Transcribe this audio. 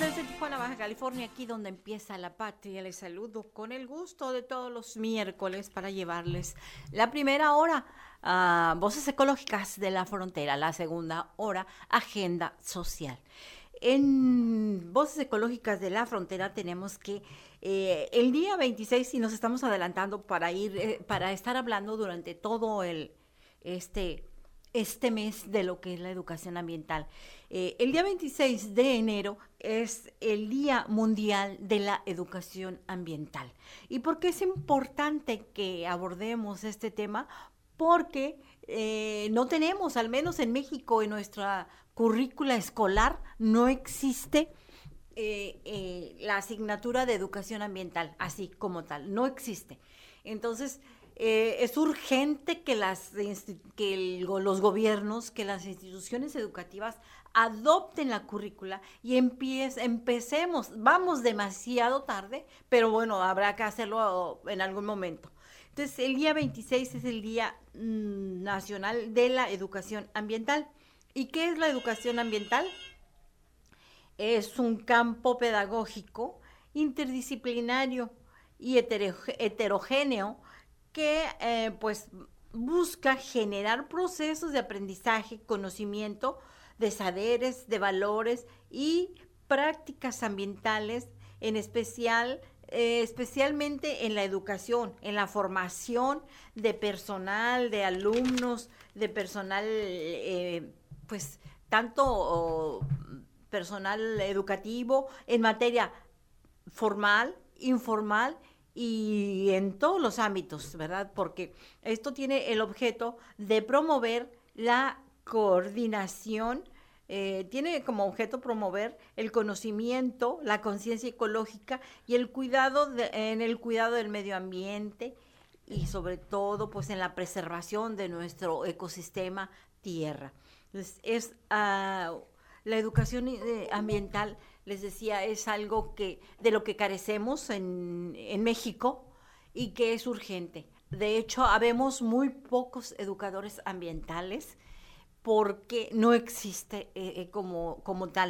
desde Tijuana, Baja California, aquí donde empieza la patria. Les saludo con el gusto de todos los miércoles para llevarles la primera hora a Voces Ecológicas de la Frontera, la segunda hora Agenda Social. En Voces Ecológicas de la Frontera tenemos que eh, el día 26, y nos estamos adelantando para ir, eh, para estar hablando durante todo el este este mes de lo que es la educación ambiental. Eh, el día 26 de enero es el Día Mundial de la Educación Ambiental. ¿Y por qué es importante que abordemos este tema? Porque eh, no tenemos, al menos en México, en nuestra currícula escolar, no existe eh, la asignatura de educación ambiental, así como tal, no existe. Entonces, eh, es urgente que, los gobiernos, que las instituciones educativas adopten la currícula y empecemos. Vamos demasiado tarde, pero bueno, habrá que hacerlo en algún momento. Entonces, el día 26 es el Día mm, Nacional de la Educación Ambiental. ¿Y qué es la educación ambiental? Es un campo pedagógico interdisciplinario y heterogéneo que eh, pues busca generar procesos de aprendizaje, conocimiento de saberes, de valores y prácticas ambientales, en especial, eh, especialmente en la educación, en la formación de personal, de alumnos, de personal, eh, pues tanto personal educativo en materia formal, informal y en todos los ámbitos, ¿verdad? Porque esto tiene el objeto de promover la coordinación, eh, tiene como objeto promover el conocimiento, la conciencia ecológica y el cuidado en el cuidado del medio ambiente y sobre todo pues en la preservación de nuestro ecosistema tierra. Entonces, es ah, la educación eh, ambiental les decía, es algo que de lo que carecemos en, México y que es urgente. De hecho, habemos muy pocos educadores ambientales porque no existe eh, eh, como, como tal.